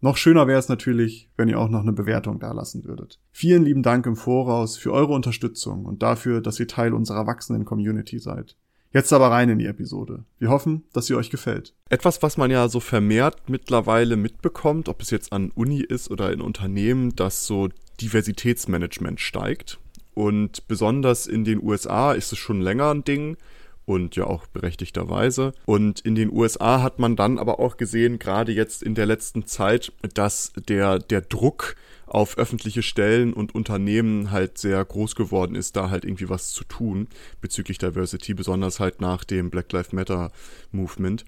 Noch schöner wäre es natürlich, wenn ihr auch noch eine Bewertung dalassen würdet. Vielen lieben Dank im Voraus für eure Unterstützung und dafür, dass ihr Teil unserer wachsenden Community seid. Jetzt aber rein in die Episode. Wir hoffen, dass sie euch gefällt. Etwas, was man ja so vermehrt mittlerweile mitbekommt, ob es jetzt an Uni ist oder in Unternehmen, dass so Diversitätsmanagement steigt. Und besonders in den USA ist es schon länger ein Ding und ja auch berechtigterweise. Und in den USA hat man dann aber auch gesehen, gerade jetzt in der letzten Zeit, dass der, der Druck auf öffentliche Stellen und Unternehmen halt sehr groß geworden ist, da halt irgendwie was zu tun bezüglich Diversity, besonders halt nach dem Black Lives Matter Movement.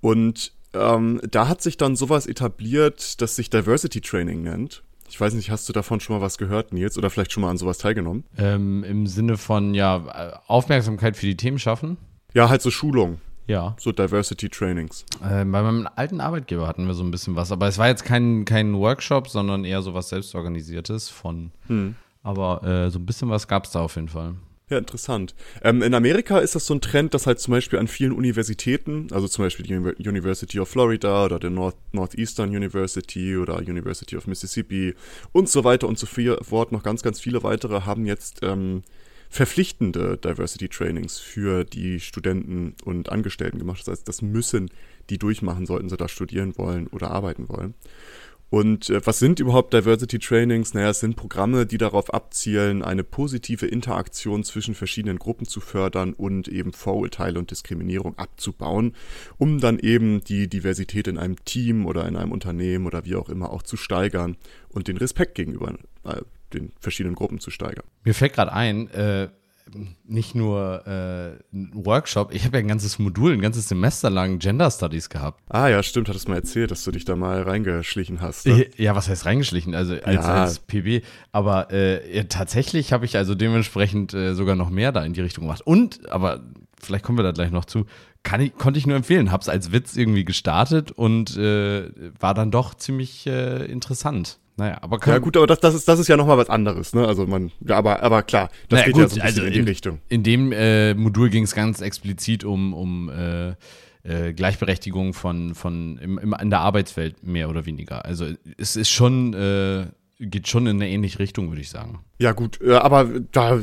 Und ähm, da hat sich dann sowas etabliert, das sich Diversity Training nennt. Ich weiß nicht, hast du davon schon mal was gehört, Nils, oder vielleicht schon mal an sowas teilgenommen? Ähm, Im Sinne von, ja, Aufmerksamkeit für die Themen schaffen? Ja, halt so Schulung. Ja. So Diversity Trainings. Äh, bei meinem alten Arbeitgeber hatten wir so ein bisschen was, aber es war jetzt kein, kein Workshop, sondern eher so was Selbstorganisiertes von. Hm. Aber äh, so ein bisschen was gab es da auf jeden Fall. Ja, interessant. Ähm, in Amerika ist das so ein Trend, dass halt zum Beispiel an vielen Universitäten, also zum Beispiel die University of Florida oder der North, Northeastern University oder University of Mississippi und so weiter und so fort, noch ganz, ganz viele weitere haben jetzt ähm, verpflichtende Diversity Trainings für die Studenten und Angestellten gemacht. Das heißt, das müssen die durchmachen, sollten sie da studieren wollen oder arbeiten wollen. Und äh, was sind überhaupt Diversity Trainings? Naja, es sind Programme, die darauf abzielen, eine positive Interaktion zwischen verschiedenen Gruppen zu fördern und eben Vorurteile und Diskriminierung abzubauen, um dann eben die Diversität in einem Team oder in einem Unternehmen oder wie auch immer auch zu steigern und den Respekt gegenüber äh, den verschiedenen Gruppen zu steigern. Mir fällt gerade ein, äh, nicht nur äh, ein Workshop, ich habe ja ein ganzes Modul, ein ganzes Semester lang Gender Studies gehabt. Ah ja, stimmt, hattest du mal erzählt, dass du dich da mal reingeschlichen hast. Ne? Ja, was heißt reingeschlichen? Also als, ja. als PB. Aber äh, tatsächlich habe ich also dementsprechend äh, sogar noch mehr da in die Richtung gemacht. Und, aber vielleicht kommen wir da gleich noch zu, kann ich, konnte ich nur empfehlen. Hab's als Witz irgendwie gestartet und äh, war dann doch ziemlich äh, interessant. Naja, aber kann, Ja, gut, aber das, das, ist, das ist ja nochmal was anderes, ne? Also man, ja, aber, aber klar, das naja, geht gut, ja so ein also in die in, Richtung. In dem äh, Modul ging es ganz explizit um, um äh, äh, Gleichberechtigung von, von im, im, in der Arbeitswelt mehr oder weniger. Also es ist schon, äh, geht schon in eine ähnliche Richtung, würde ich sagen. Ja, gut, äh, aber da äh,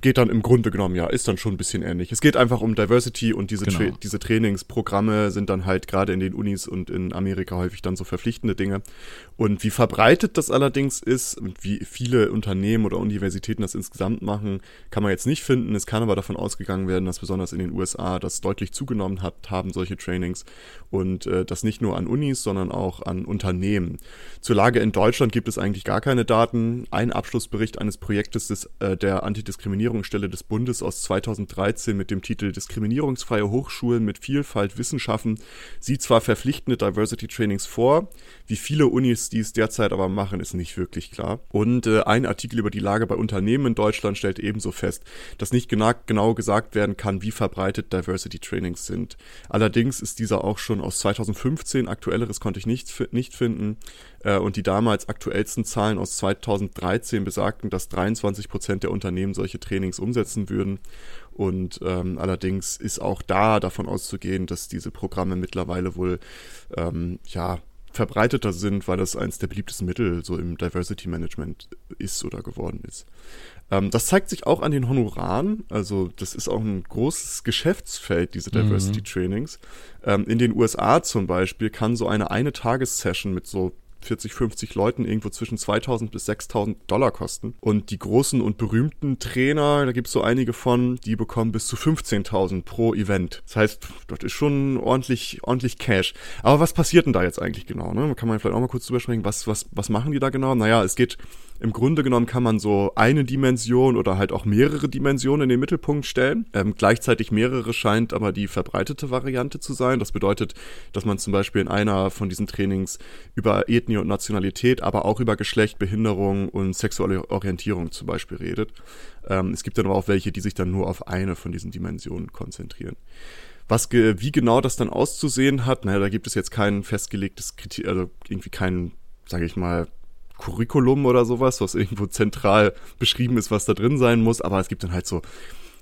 geht dann im Grunde genommen, ja, ist dann schon ein bisschen ähnlich. Es geht einfach um Diversity und diese, genau. Tra diese Trainingsprogramme sind dann halt gerade in den Unis und in Amerika häufig dann so verpflichtende Dinge. Und wie verbreitet das allerdings ist und wie viele Unternehmen oder Universitäten das insgesamt machen, kann man jetzt nicht finden. Es kann aber davon ausgegangen werden, dass besonders in den USA das deutlich zugenommen hat, haben solche Trainings und äh, das nicht nur an Unis, sondern auch an Unternehmen. Zur Lage in Deutschland gibt es eigentlich gar keine Daten. Ein Abschlussbericht Bericht eines Projektes des, äh, der Antidiskriminierungsstelle des Bundes aus 2013 mit dem Titel Diskriminierungsfreie Hochschulen mit Vielfalt Wissenschaften sieht zwar verpflichtende Diversity Trainings vor, wie viele Unis dies derzeit aber machen, ist nicht wirklich klar. Und äh, ein Artikel über die Lage bei Unternehmen in Deutschland stellt ebenso fest, dass nicht genau, genau gesagt werden kann, wie verbreitet Diversity Trainings sind. Allerdings ist dieser auch schon aus 2015, aktuelleres konnte ich nicht, nicht finden, äh, und die damals aktuellsten Zahlen aus 2013 besagten, dass 23 Prozent der Unternehmen solche Trainings umsetzen würden. Und ähm, allerdings ist auch da davon auszugehen, dass diese Programme mittlerweile wohl ähm, ja verbreiteter sind, weil das eines der beliebtesten Mittel so im Diversity Management ist oder geworden ist. Ähm, das zeigt sich auch an den Honoraren. Also das ist auch ein großes Geschäftsfeld, diese mhm. Diversity Trainings. Ähm, in den USA zum Beispiel kann so eine eine Tagessession mit so 40, 50 Leuten irgendwo zwischen 2000 bis 6000 Dollar kosten. Und die großen und berühmten Trainer, da gibt es so einige von, die bekommen bis zu 15.000 pro Event. Das heißt, das ist schon ordentlich, ordentlich Cash. Aber was passiert denn da jetzt eigentlich genau? Ne? Kann man vielleicht auch mal kurz drüber sprechen, was, was, was machen die da genau? Naja, es geht Im Grunde genommen kann man so eine Dimension oder halt auch mehrere Dimensionen in den Mittelpunkt stellen. Ähm, gleichzeitig mehrere scheint aber die verbreitete Variante zu sein. Das bedeutet, dass man zum Beispiel in einer von diesen Trainings über Ethnie und Nationalität, aber auch über Geschlecht, Behinderung und sexuelle Orientierung zum Beispiel redet. Ähm, es gibt dann aber auch welche, die sich dann nur auf eine von diesen Dimensionen konzentrieren. Was, wie genau das dann auszusehen hat, naja, da gibt es jetzt kein festgelegtes Kriterium, also irgendwie kein, sage ich mal, Curriculum oder sowas, was irgendwo zentral beschrieben ist, was da drin sein muss, aber es gibt dann halt so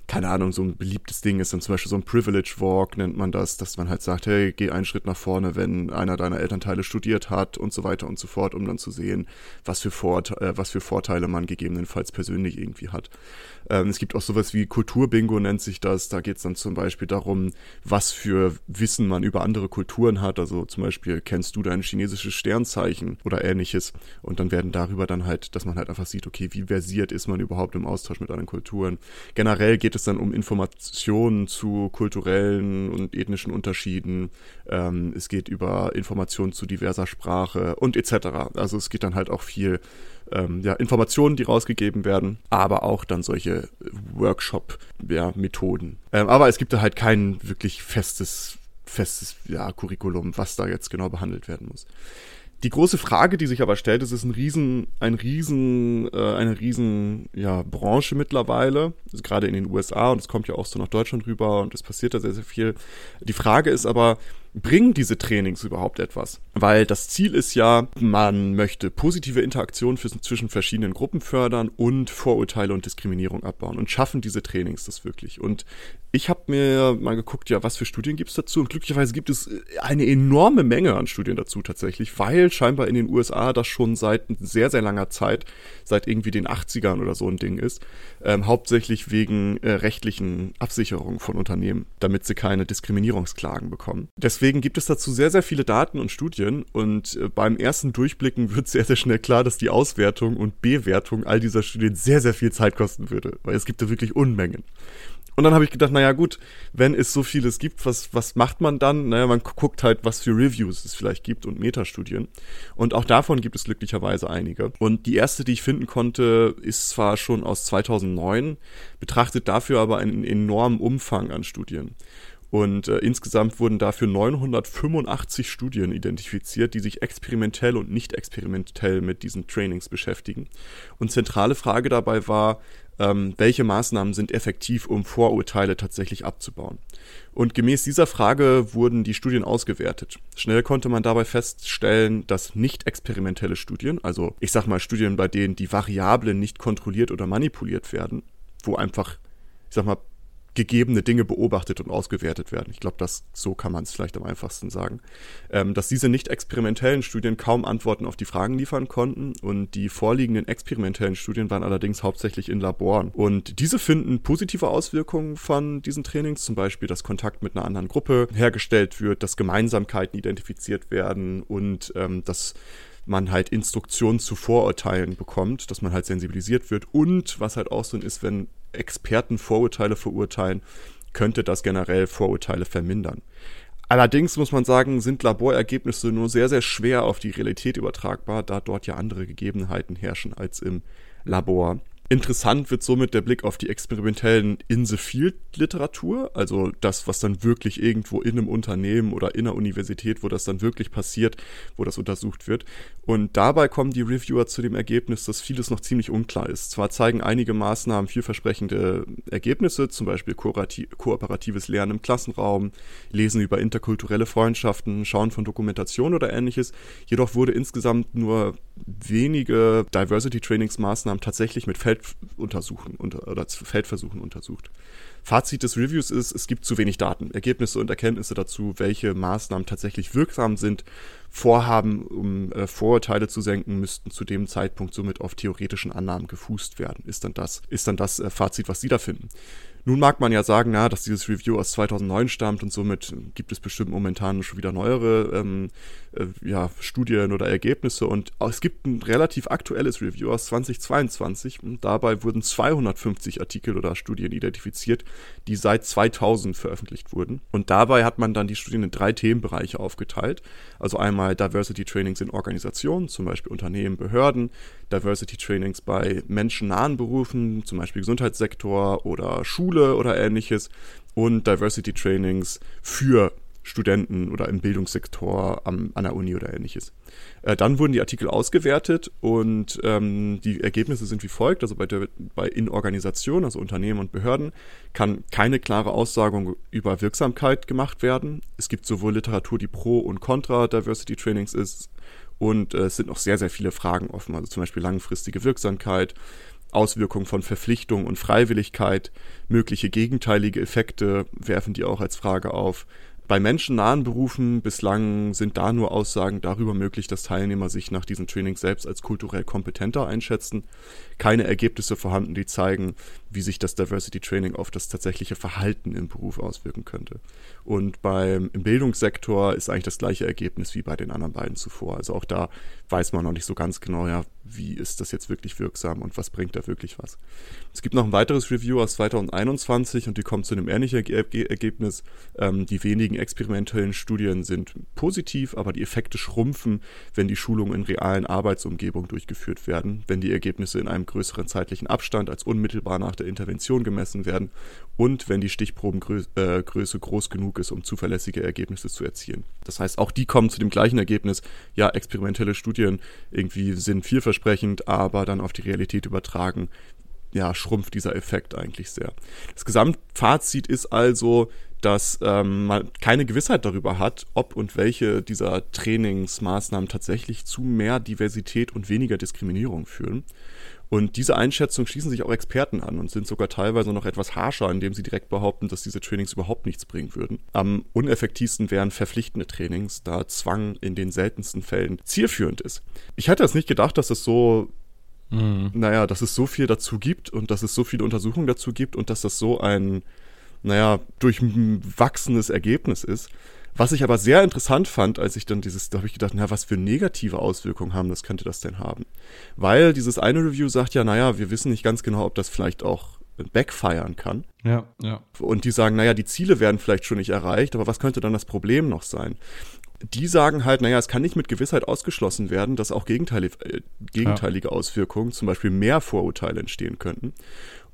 keine Ahnung, so ein beliebtes Ding ist dann zum Beispiel so ein Privilege Walk, nennt man das, dass man halt sagt, hey, geh einen Schritt nach vorne, wenn einer deiner Elternteile studiert hat und so weiter und so fort, um dann zu sehen, was für, Vorte äh, was für Vorteile man gegebenenfalls persönlich irgendwie hat. Ähm, es gibt auch sowas wie Kulturbingo nennt sich das. Da geht es dann zum Beispiel darum, was für Wissen man über andere Kulturen hat. Also zum Beispiel kennst du dein chinesisches Sternzeichen oder ähnliches. Und dann werden darüber dann halt, dass man halt einfach sieht, okay, wie versiert ist man überhaupt im Austausch mit anderen Kulturen. Generell geht es dann um Informationen zu kulturellen und ethnischen Unterschieden. Ähm, es geht über Informationen zu diverser Sprache und etc. Also es geht dann halt auch viel ähm, ja, Informationen, die rausgegeben werden, aber auch dann solche Workshop-Methoden. Ja, ähm, aber es gibt da halt kein wirklich festes, festes ja, Curriculum, was da jetzt genau behandelt werden muss. Die große Frage, die sich aber stellt, ist, es ist ein riesen, ein riesen, äh, eine riesen ja, Branche mittlerweile, also gerade in den USA und es kommt ja auch so nach Deutschland rüber und es passiert da sehr, sehr viel. Die Frage ist aber, bringen diese Trainings überhaupt etwas? Weil das Ziel ist ja, man möchte positive Interaktion zwischen verschiedenen Gruppen fördern und Vorurteile und Diskriminierung abbauen und schaffen diese Trainings das wirklich. Und ich habe mir mal geguckt, ja, was für Studien gibt es dazu? Und glücklicherweise gibt es eine enorme Menge an Studien dazu tatsächlich, weil scheinbar in den USA das schon seit sehr, sehr langer Zeit, seit irgendwie den 80ern oder so ein Ding ist, ähm, hauptsächlich wegen äh, rechtlichen Absicherungen von Unternehmen, damit sie keine Diskriminierungsklagen bekommen. Deswegen gibt es dazu sehr, sehr viele Daten und Studien und äh, beim ersten Durchblicken wird sehr, sehr schnell klar, dass die Auswertung und Bewertung all dieser Studien sehr, sehr viel Zeit kosten würde, weil es gibt da wirklich Unmengen. Und dann habe ich gedacht, naja gut, wenn es so vieles gibt, was, was macht man dann? Naja, man guckt halt, was für Reviews es vielleicht gibt und Metastudien. Und auch davon gibt es glücklicherweise einige. Und die erste, die ich finden konnte, ist zwar schon aus 2009, betrachtet dafür aber einen enormen Umfang an Studien. Und äh, insgesamt wurden dafür 985 Studien identifiziert, die sich experimentell und nicht experimentell mit diesen Trainings beschäftigen. Und zentrale Frage dabei war, ähm, welche Maßnahmen sind effektiv, um Vorurteile tatsächlich abzubauen. Und gemäß dieser Frage wurden die Studien ausgewertet. Schnell konnte man dabei feststellen, dass nicht experimentelle Studien, also ich sag mal Studien, bei denen die Variablen nicht kontrolliert oder manipuliert werden, wo einfach, ich sag mal, gegebene Dinge beobachtet und ausgewertet werden. Ich glaube, das so kann man es vielleicht am einfachsten sagen. Ähm, dass diese nicht experimentellen Studien kaum Antworten auf die Fragen liefern konnten und die vorliegenden experimentellen Studien waren allerdings hauptsächlich in Laboren. Und diese finden positive Auswirkungen von diesen Trainings, zum Beispiel, dass Kontakt mit einer anderen Gruppe hergestellt wird, dass Gemeinsamkeiten identifiziert werden und ähm, dass man halt Instruktionen zu Vorurteilen bekommt, dass man halt sensibilisiert wird und was halt auch so ist, wenn Experten Vorurteile verurteilen, könnte das generell Vorurteile vermindern. Allerdings muss man sagen, sind Laborergebnisse nur sehr, sehr schwer auf die Realität übertragbar, da dort ja andere Gegebenheiten herrschen als im Labor. Interessant wird somit der Blick auf die experimentellen In-the-Field-Literatur, also das, was dann wirklich irgendwo in einem Unternehmen oder in einer Universität, wo das dann wirklich passiert, wo das untersucht wird. Und dabei kommen die Reviewer zu dem Ergebnis, dass vieles noch ziemlich unklar ist. Zwar zeigen einige Maßnahmen vielversprechende Ergebnisse, zum Beispiel kooperatives Lernen im Klassenraum, Lesen über interkulturelle Freundschaften, Schauen von Dokumentation oder ähnliches, jedoch wurde insgesamt nur wenige Diversity-Trainingsmaßnahmen tatsächlich mit Felduntersuchen unter, oder Feldversuchen untersucht. Fazit des Reviews ist, es gibt zu wenig Daten, Ergebnisse und Erkenntnisse dazu, welche Maßnahmen tatsächlich wirksam sind. Vorhaben, um äh, Vorurteile zu senken, müssten zu dem Zeitpunkt somit auf theoretischen Annahmen gefußt werden. Ist dann das, ist dann das äh, Fazit, was Sie da finden. Nun mag man ja sagen, na, dass dieses Review aus 2009 stammt und somit gibt es bestimmt momentan schon wieder neuere ähm, äh, ja, Studien oder Ergebnisse. Und es gibt ein relativ aktuelles Review aus 2022. Und dabei wurden 250 Artikel oder Studien identifiziert, die seit 2000 veröffentlicht wurden. Und dabei hat man dann die Studien in drei Themenbereiche aufgeteilt. Also einmal Diversity Trainings in Organisationen, zum Beispiel Unternehmen, Behörden, Diversity Trainings bei menschennahen Berufen, zum Beispiel Gesundheitssektor oder Schule oder ähnliches und Diversity Trainings für Studenten oder im Bildungssektor am, an der Uni oder ähnliches. Äh, dann wurden die Artikel ausgewertet und ähm, die Ergebnisse sind wie folgt. Also bei, der, bei in Organisation, also Unternehmen und Behörden, kann keine klare Aussage über Wirksamkeit gemacht werden. Es gibt sowohl Literatur, die pro und contra Diversity Trainings ist, und äh, es sind noch sehr, sehr viele Fragen offen, also zum Beispiel langfristige Wirksamkeit, Auswirkungen von Verpflichtung und Freiwilligkeit, mögliche gegenteilige Effekte werfen die auch als Frage auf. Bei menschennahen Berufen bislang sind da nur Aussagen darüber möglich, dass Teilnehmer sich nach diesem Training selbst als kulturell kompetenter einschätzen. Keine Ergebnisse vorhanden, die zeigen, wie sich das Diversity Training auf das tatsächliche Verhalten im Beruf auswirken könnte. Und beim im Bildungssektor ist eigentlich das gleiche Ergebnis wie bei den anderen beiden zuvor. Also auch da weiß man noch nicht so ganz genau, ja, wie ist das jetzt wirklich wirksam und was bringt da wirklich was. Es gibt noch ein weiteres Review aus 2021 und die kommt zu einem ähnlichen Ergebnis. Ähm, die wenigen experimentellen Studien sind positiv, aber die Effekte schrumpfen, wenn die Schulungen in realen Arbeitsumgebungen durchgeführt werden, wenn die Ergebnisse in einem größeren zeitlichen Abstand als unmittelbar nach der Intervention gemessen werden und wenn die Stichprobengröße äh, groß genug ist, um zuverlässige Ergebnisse zu erzielen. Das heißt, auch die kommen zu dem gleichen Ergebnis, ja, experimentelle Studien irgendwie sind vielversprechend, aber dann auf die Realität übertragen, ja, schrumpft dieser Effekt eigentlich sehr. Das Gesamtfazit ist also, dass ähm, man keine Gewissheit darüber hat, ob und welche dieser Trainingsmaßnahmen tatsächlich zu mehr Diversität und weniger Diskriminierung führen. Und diese Einschätzung schließen sich auch Experten an und sind sogar teilweise noch etwas harscher, indem sie direkt behaupten, dass diese Trainings überhaupt nichts bringen würden. Am uneffektivsten wären verpflichtende Trainings, da Zwang in den seltensten Fällen zielführend ist. Ich hätte es nicht gedacht, dass es so Mhm. Naja, dass es so viel dazu gibt und dass es so viele Untersuchungen dazu gibt und dass das so ein, naja, durchwachsenes Ergebnis ist. Was ich aber sehr interessant fand, als ich dann dieses, da habe ich gedacht, na, was für negative Auswirkungen haben das könnte das denn haben? Weil dieses eine Review sagt ja, naja, wir wissen nicht ganz genau, ob das vielleicht auch backfiren kann. Ja, ja. Und die sagen, naja, die Ziele werden vielleicht schon nicht erreicht, aber was könnte dann das Problem noch sein? Die sagen halt, naja, es kann nicht mit Gewissheit ausgeschlossen werden, dass auch gegenteilige, äh, gegenteilige ja. Auswirkungen, zum Beispiel mehr Vorurteile entstehen könnten.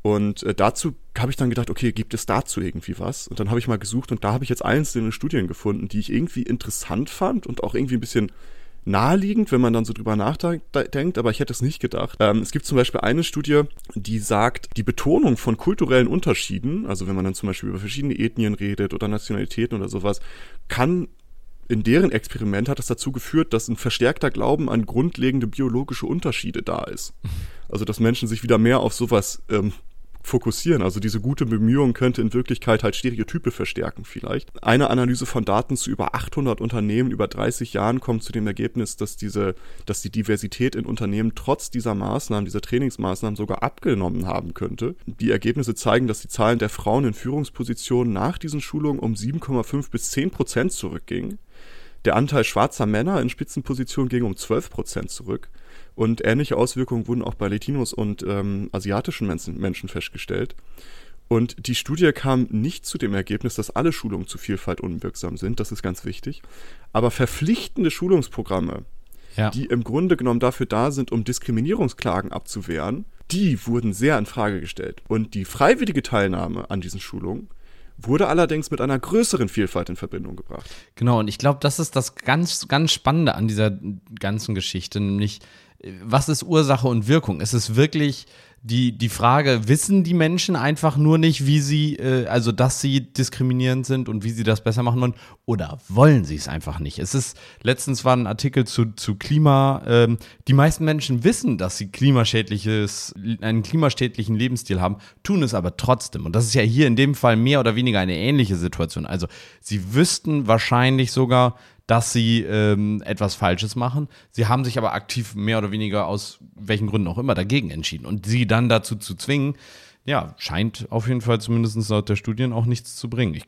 Und äh, dazu habe ich dann gedacht, okay, gibt es dazu irgendwie was? Und dann habe ich mal gesucht und da habe ich jetzt einzelne Studien gefunden, die ich irgendwie interessant fand und auch irgendwie ein bisschen naheliegend, wenn man dann so drüber nachdenkt, aber ich hätte es nicht gedacht. Ähm, es gibt zum Beispiel eine Studie, die sagt, die Betonung von kulturellen Unterschieden, also wenn man dann zum Beispiel über verschiedene Ethnien redet oder Nationalitäten oder sowas, kann in deren Experiment hat es dazu geführt, dass ein verstärkter Glauben an grundlegende biologische Unterschiede da ist. Also dass Menschen sich wieder mehr auf sowas ähm, fokussieren. Also diese gute Bemühung könnte in Wirklichkeit halt Stereotype verstärken vielleicht. Eine Analyse von Daten zu über 800 Unternehmen über 30 Jahren kommt zu dem Ergebnis, dass diese, dass die Diversität in Unternehmen trotz dieser Maßnahmen, dieser Trainingsmaßnahmen sogar abgenommen haben könnte. Die Ergebnisse zeigen, dass die Zahlen der Frauen in Führungspositionen nach diesen Schulungen um 7,5 bis 10 Prozent zurückgingen. Der Anteil schwarzer Männer in Spitzenpositionen ging um 12 Prozent zurück. Und ähnliche Auswirkungen wurden auch bei Latinos und ähm, asiatischen Menschen, Menschen festgestellt. Und die Studie kam nicht zu dem Ergebnis, dass alle Schulungen zu Vielfalt unwirksam sind. Das ist ganz wichtig. Aber verpflichtende Schulungsprogramme, ja. die im Grunde genommen dafür da sind, um Diskriminierungsklagen abzuwehren, die wurden sehr in Frage gestellt. Und die freiwillige Teilnahme an diesen Schulungen wurde allerdings mit einer größeren Vielfalt in Verbindung gebracht. Genau, und ich glaube, das ist das ganz, ganz Spannende an dieser ganzen Geschichte, nämlich was ist Ursache und Wirkung? Es ist wirklich die, die Frage, wissen die Menschen einfach nur nicht, wie sie, äh, also dass sie diskriminierend sind und wie sie das besser machen wollen, oder wollen sie es einfach nicht? Es ist, letztens war ein Artikel zu, zu Klima, ähm, die meisten Menschen wissen, dass sie klimaschädliches, einen klimaschädlichen Lebensstil haben, tun es aber trotzdem. Und das ist ja hier in dem Fall mehr oder weniger eine ähnliche Situation. Also sie wüssten wahrscheinlich sogar, dass sie ähm, etwas Falsches machen. Sie haben sich aber aktiv mehr oder weniger aus welchen Gründen auch immer dagegen entschieden. Und sie dann dazu zu zwingen, ja, scheint auf jeden Fall zumindest laut der Studien auch nichts zu bringen. Ich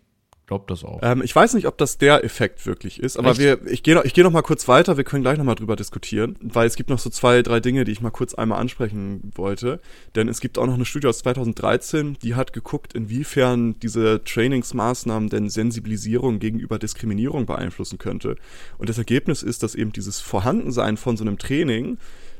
glaube das auch. Ähm, ich weiß nicht, ob das der Effekt wirklich ist, aber wir, ich gehe noch, ich gehe noch mal kurz weiter. Wir können gleich noch mal drüber diskutieren, weil es gibt noch so zwei, drei Dinge, die ich mal kurz einmal ansprechen wollte. Denn es gibt auch noch eine Studie aus 2013, die hat geguckt, inwiefern diese Trainingsmaßnahmen denn Sensibilisierung gegenüber Diskriminierung beeinflussen könnte. Und das Ergebnis ist, dass eben dieses Vorhandensein von so einem Training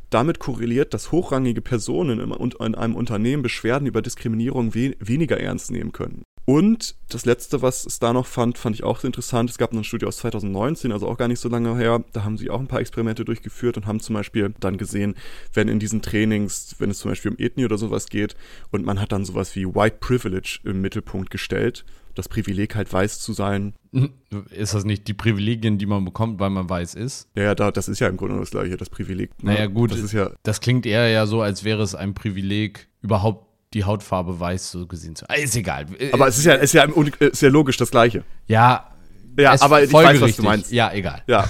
damit korreliert, dass hochrangige Personen in einem Unternehmen Beschwerden über Diskriminierung we weniger ernst nehmen können. Und das letzte, was es da noch fand, fand ich auch interessant. Es gab eine Studie aus 2019, also auch gar nicht so lange her. Da haben sie auch ein paar Experimente durchgeführt und haben zum Beispiel dann gesehen, wenn in diesen Trainings, wenn es zum Beispiel um Ethnie oder sowas geht und man hat dann sowas wie White Privilege im Mittelpunkt gestellt, das Privileg halt weiß zu sein. Ist das nicht die Privilegien, die man bekommt, weil man weiß ist? Ja, ja, da, das ist ja im Grunde das gleiche, das Privileg. Ne? Naja, gut, das, ist ja das klingt eher ja so, als wäre es ein Privileg, überhaupt die Hautfarbe weiß so gesehen zu. Ist egal. Aber es ist ja, ist ja, ist ja logisch das Gleiche. Ja. Ja, aber ich weiß, was du meinst. Ja, egal. Ja,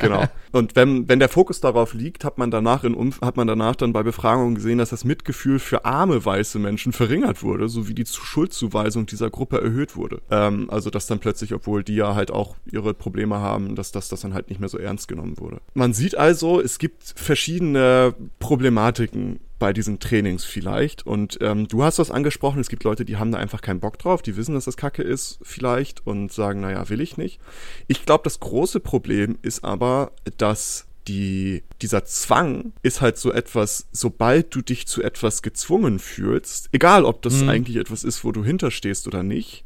genau. Und wenn, wenn der Fokus darauf liegt, hat man danach in hat man danach dann bei Befragungen gesehen, dass das Mitgefühl für arme weiße Menschen verringert wurde, sowie die Schuldzuweisung dieser Gruppe erhöht wurde. Ähm, also dass dann plötzlich, obwohl die ja halt auch ihre Probleme haben, dass das, das dann halt nicht mehr so ernst genommen wurde. Man sieht also, es gibt verschiedene Problematiken bei diesen Trainings vielleicht. Und ähm, du hast was angesprochen, es gibt Leute, die haben da einfach keinen Bock drauf, die wissen, dass das Kacke ist vielleicht und sagen, naja, will ich nicht. Ich glaube, das große Problem ist aber, dass die, dieser Zwang ist halt so etwas, sobald du dich zu etwas gezwungen fühlst, egal ob das mhm. eigentlich etwas ist, wo du hinterstehst oder nicht,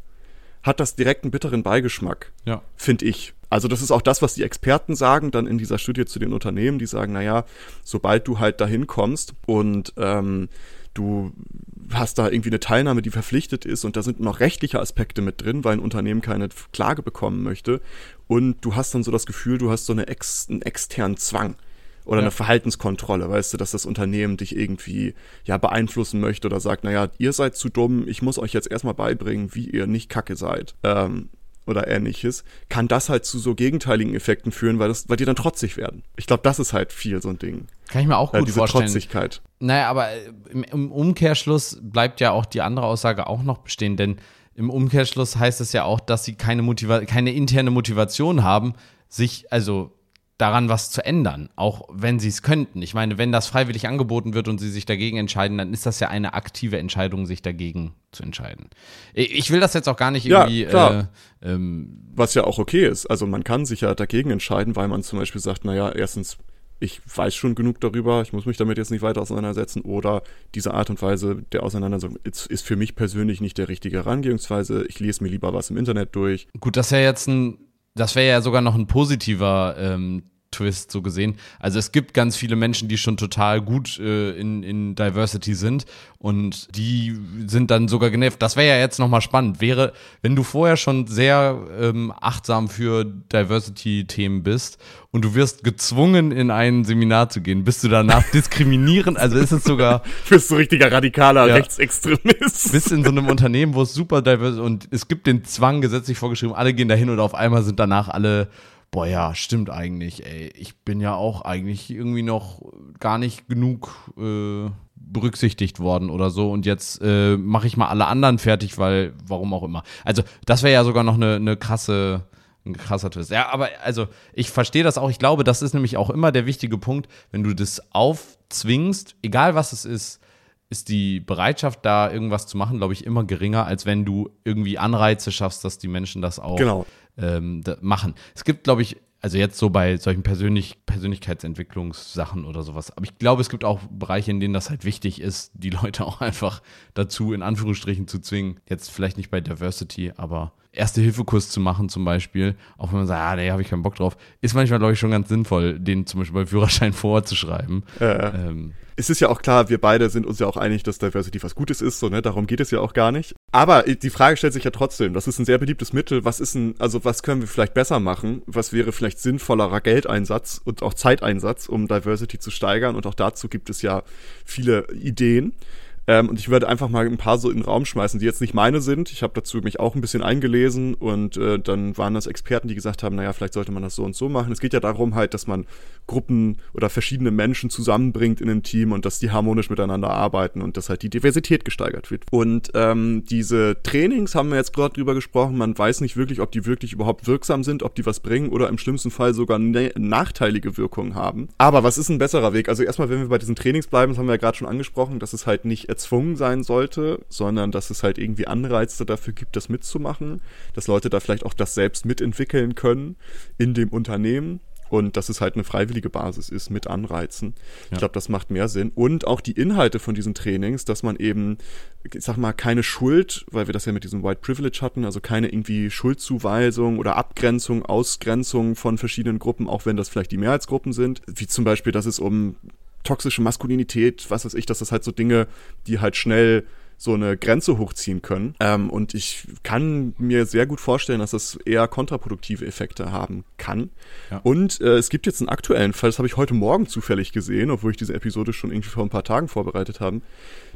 hat das direkt einen bitteren Beigeschmack, ja. finde ich. Also das ist auch das, was die Experten sagen, dann in dieser Studie zu den Unternehmen, die sagen, naja, sobald du halt dahin kommst und ähm, du hast da irgendwie eine Teilnahme, die verpflichtet ist und da sind noch rechtliche Aspekte mit drin, weil ein Unternehmen keine Klage bekommen möchte und du hast dann so das Gefühl, du hast so eine ex einen externen Zwang oder ja. eine Verhaltenskontrolle, weißt du, dass das Unternehmen dich irgendwie ja beeinflussen möchte oder sagt, naja, ihr seid zu dumm, ich muss euch jetzt erstmal beibringen, wie ihr nicht kacke seid. Ähm, oder ähnliches, kann das halt zu so gegenteiligen Effekten führen, weil, das, weil die dann trotzig werden. Ich glaube, das ist halt viel so ein Ding. Kann ich mir auch gut ja, diese vorstellen. Trotzigkeit. Naja, aber im, im Umkehrschluss bleibt ja auch die andere Aussage auch noch bestehen, denn im Umkehrschluss heißt es ja auch, dass sie keine, Motiva keine interne Motivation haben, sich, also daran was zu ändern, auch wenn sie es könnten. Ich meine, wenn das freiwillig angeboten wird und sie sich dagegen entscheiden, dann ist das ja eine aktive Entscheidung, sich dagegen zu entscheiden. Ich will das jetzt auch gar nicht irgendwie. Ja, klar. Äh, ähm, was ja auch okay ist. Also man kann sich ja dagegen entscheiden, weil man zum Beispiel sagt, naja, erstens, ich weiß schon genug darüber, ich muss mich damit jetzt nicht weiter auseinandersetzen oder diese Art und Weise der Auseinandersetzung ist, ist für mich persönlich nicht der richtige Herangehensweise. Ich lese mir lieber was im Internet durch. Gut, das ist ja jetzt ein das wäre ja sogar noch ein positiver ähm, Twist so gesehen. Also es gibt ganz viele Menschen, die schon total gut äh, in, in Diversity sind und die sind dann sogar genervt. Das wäre ja jetzt nochmal spannend. Wäre, wenn du vorher schon sehr ähm, achtsam für Diversity-Themen bist und du wirst gezwungen, in ein Seminar zu gehen, bist du danach diskriminierend? Also ist es sogar. Bist du richtiger radikaler ja, Rechtsextremist. Bist in so einem Unternehmen, wo es super divers und es gibt den Zwang gesetzlich vorgeschrieben, alle gehen dahin und auf einmal sind danach alle boah ja, stimmt eigentlich, ey. Ich bin ja auch eigentlich irgendwie noch gar nicht genug äh, berücksichtigt worden oder so und jetzt äh, mache ich mal alle anderen fertig, weil, warum auch immer. Also, das wäre ja sogar noch eine, eine krasse, ein krasser Twist. Ja, aber also, ich verstehe das auch. Ich glaube, das ist nämlich auch immer der wichtige Punkt, wenn du das aufzwingst, egal was es ist, ist die Bereitschaft, da irgendwas zu machen, glaube ich, immer geringer, als wenn du irgendwie Anreize schaffst, dass die Menschen das auch genau ähm, machen. Es gibt, glaube ich, also jetzt so bei solchen Persönlich Persönlichkeitsentwicklungssachen oder sowas. Aber ich glaube, es gibt auch Bereiche, in denen das halt wichtig ist, die Leute auch einfach dazu in Anführungsstrichen zu zwingen. Jetzt vielleicht nicht bei Diversity, aber Erste-Hilfe-Kurs zu machen zum Beispiel, auch wenn man sagt, ah, nee, habe ich keinen Bock drauf, ist manchmal, glaube ich, schon ganz sinnvoll, den zum Beispiel bei Führerschein vorzuschreiben. Äh. Ähm, es ist ja auch klar, wir beide sind uns ja auch einig, dass Diversity was Gutes ist, so, ne? Darum geht es ja auch gar nicht. Aber die Frage stellt sich ja trotzdem, das ist ein sehr beliebtes Mittel. Was ist ein, also was können wir vielleicht besser machen? Was wäre vielleicht sinnvollerer Geldeinsatz und auch Zeiteinsatz, um Diversity zu steigern? Und auch dazu gibt es ja viele Ideen. Ähm, und ich werde einfach mal ein paar so in den Raum schmeißen, die jetzt nicht meine sind. Ich habe dazu mich auch ein bisschen eingelesen und äh, dann waren das Experten, die gesagt haben, naja, vielleicht sollte man das so und so machen. Es geht ja darum halt, dass man Gruppen oder verschiedene Menschen zusammenbringt in einem Team und dass die harmonisch miteinander arbeiten und dass halt die Diversität gesteigert wird. Und ähm, diese Trainings haben wir jetzt gerade drüber gesprochen. Man weiß nicht wirklich, ob die wirklich überhaupt wirksam sind, ob die was bringen oder im schlimmsten Fall sogar ne nachteilige Wirkungen haben. Aber was ist ein besserer Weg? Also erstmal, wenn wir bei diesen Trainings bleiben, das haben wir ja gerade schon angesprochen, dass es halt nicht erzwungen sein sollte, sondern dass es halt irgendwie Anreize dafür gibt, das mitzumachen, dass Leute da vielleicht auch das selbst mitentwickeln können in dem Unternehmen und dass es halt eine freiwillige Basis ist mit Anreizen. Ja. Ich glaube, das macht mehr Sinn. Und auch die Inhalte von diesen Trainings, dass man eben, ich sag mal, keine Schuld, weil wir das ja mit diesem White Privilege hatten, also keine irgendwie Schuldzuweisung oder Abgrenzung, Ausgrenzung von verschiedenen Gruppen, auch wenn das vielleicht die Mehrheitsgruppen sind, wie zum Beispiel, dass es um toxische Maskulinität, was weiß ich, dass das halt so Dinge, die halt schnell so eine Grenze hochziehen können. Ähm, und ich kann mir sehr gut vorstellen, dass das eher kontraproduktive Effekte haben kann. Ja. Und äh, es gibt jetzt einen aktuellen Fall, das habe ich heute Morgen zufällig gesehen, obwohl ich diese Episode schon irgendwie vor ein paar Tagen vorbereitet habe.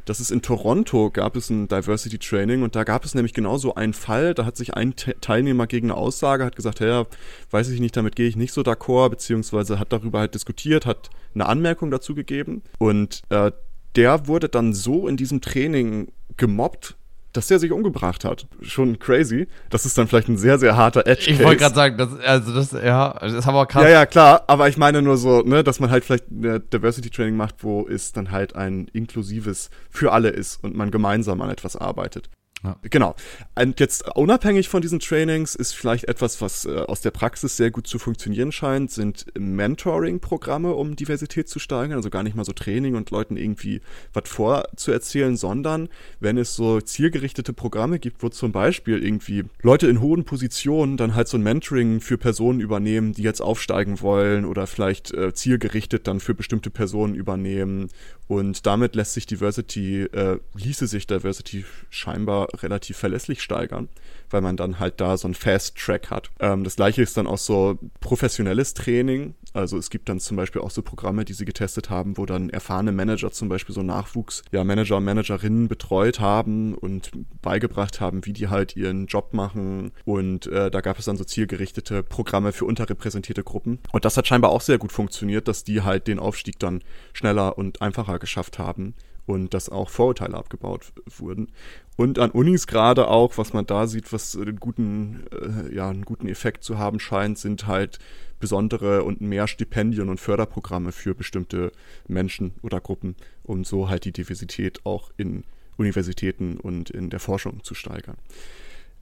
Das ist in Toronto gab es ein Diversity Training und da gab es nämlich genauso einen Fall, da hat sich ein Teilnehmer gegen eine Aussage, hat gesagt, ja, weiß ich nicht, damit gehe ich nicht so d'accord, beziehungsweise hat darüber halt diskutiert, hat eine Anmerkung dazu gegeben und äh, der wurde dann so in diesem Training gemobbt, dass der sich umgebracht hat. Schon crazy. Das ist dann vielleicht ein sehr, sehr harter Edge. -Case. Ich wollte gerade sagen, das, also das, ja, das ist aber krass. Ja, ja, klar, aber ich meine nur so, ne, dass man halt vielleicht Diversity Training macht, wo es dann halt ein inklusives für alle ist und man gemeinsam an etwas arbeitet. Ja. Genau. Und jetzt unabhängig von diesen Trainings ist vielleicht etwas, was äh, aus der Praxis sehr gut zu funktionieren scheint, sind Mentoring-Programme, um Diversität zu steigern. Also gar nicht mal so Training und Leuten irgendwie was vorzuerzählen, sondern wenn es so zielgerichtete Programme gibt, wo zum Beispiel irgendwie Leute in hohen Positionen dann halt so ein Mentoring für Personen übernehmen, die jetzt aufsteigen wollen oder vielleicht äh, zielgerichtet dann für bestimmte Personen übernehmen. Und damit lässt sich Diversity, äh, ließe sich Diversity scheinbar relativ verlässlich steigern, weil man dann halt da so einen Fast Track hat. Ähm, das gleiche ist dann auch so professionelles Training. Also es gibt dann zum Beispiel auch so Programme, die sie getestet haben, wo dann erfahrene Manager zum Beispiel so Nachwuchs, ja, Manager und Managerinnen betreut haben und beigebracht haben, wie die halt ihren Job machen. Und äh, da gab es dann so zielgerichtete Programme für unterrepräsentierte Gruppen. Und das hat scheinbar auch sehr gut funktioniert, dass die halt den Aufstieg dann schneller und einfacher geschafft haben und dass auch Vorurteile abgebaut wurden. Und an Unis gerade auch, was man da sieht, was einen guten, äh, ja, einen guten Effekt zu haben scheint, sind halt besondere und mehr Stipendien und Förderprogramme für bestimmte Menschen oder Gruppen, um so halt die Diversität auch in Universitäten und in der Forschung zu steigern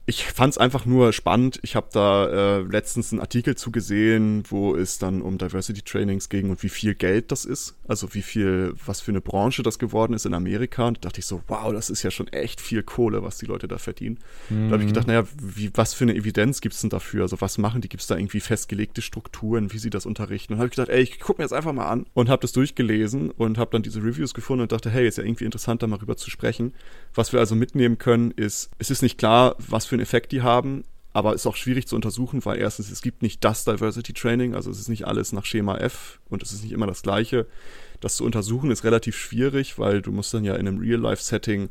ich fand es einfach nur spannend. Ich habe da äh, letztens einen Artikel zugesehen, wo es dann um Diversity Trainings ging und wie viel Geld das ist. Also wie viel, was für eine Branche das geworden ist in Amerika. Und da dachte ich so, wow, das ist ja schon echt viel Kohle, was die Leute da verdienen. Mhm. Da habe ich gedacht, naja, wie, was für eine Evidenz gibt's denn dafür? Also was machen die? Gibt's da irgendwie festgelegte Strukturen, wie sie das unterrichten? Und habe ich gedacht, ey, ich guck mir jetzt einfach mal an und habe das durchgelesen und habe dann diese Reviews gefunden und dachte, hey, ist ja irgendwie interessant, da mal rüber zu sprechen. Was wir also mitnehmen können, ist, es ist nicht klar, was für einen Effekt die haben, aber ist auch schwierig zu untersuchen, weil erstens, es gibt nicht das Diversity Training, also es ist nicht alles nach Schema F und es ist nicht immer das gleiche. Das zu untersuchen ist relativ schwierig, weil du musst dann ja in einem Real-Life-Setting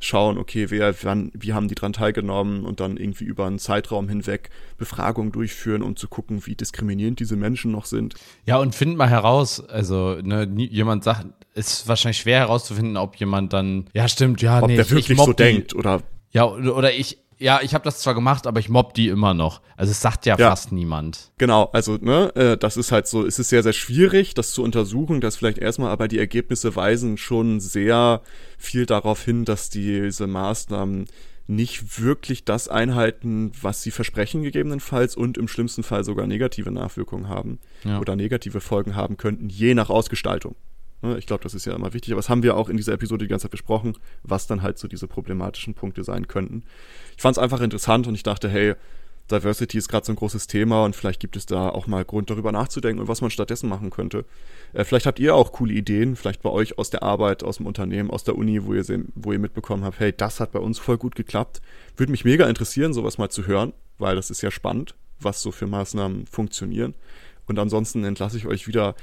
schauen, okay, wer, wann, wie haben die dran teilgenommen und dann irgendwie über einen Zeitraum hinweg Befragungen durchführen, um zu gucken, wie diskriminierend diese Menschen noch sind. Ja, und find mal heraus, also ne, jemand sagt, ist wahrscheinlich schwer herauszufinden, ob jemand dann, ja stimmt, ja, ob nee, der wirklich so die, denkt oder ja, oder ich, ja, ich habe das zwar gemacht, aber ich mobb die immer noch. Also es sagt ja, ja. fast niemand. Genau, also ne, äh, das ist halt so, es ist sehr, sehr schwierig, das zu untersuchen, das vielleicht erstmal, aber die Ergebnisse weisen schon sehr viel darauf hin, dass diese Maßnahmen nicht wirklich das einhalten, was sie versprechen gegebenenfalls und im schlimmsten Fall sogar negative Nachwirkungen haben ja. oder negative Folgen haben könnten, je nach Ausgestaltung. Ne, ich glaube, das ist ja immer wichtig, aber das haben wir auch in dieser Episode die ganze Zeit besprochen, was dann halt so diese problematischen Punkte sein könnten. Ich fand es einfach interessant und ich dachte, hey, Diversity ist gerade so ein großes Thema und vielleicht gibt es da auch mal Grund darüber nachzudenken und was man stattdessen machen könnte. Äh, vielleicht habt ihr auch coole Ideen, vielleicht bei euch aus der Arbeit, aus dem Unternehmen, aus der Uni, wo ihr, wo ihr mitbekommen habt, hey, das hat bei uns voll gut geklappt. Würde mich mega interessieren, sowas mal zu hören, weil das ist ja spannend, was so für Maßnahmen funktionieren. Und ansonsten entlasse ich euch wieder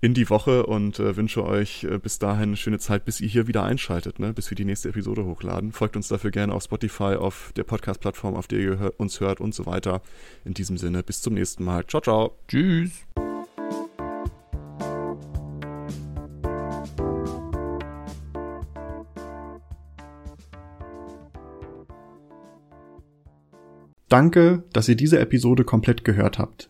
in die Woche und äh, wünsche euch äh, bis dahin eine schöne Zeit, bis ihr hier wieder einschaltet, ne? bis wir die nächste Episode hochladen. Folgt uns dafür gerne auf Spotify, auf der Podcast-Plattform, auf der ihr hör uns hört und so weiter. In diesem Sinne, bis zum nächsten Mal. Ciao, ciao. Tschüss. Danke, dass ihr diese Episode komplett gehört habt.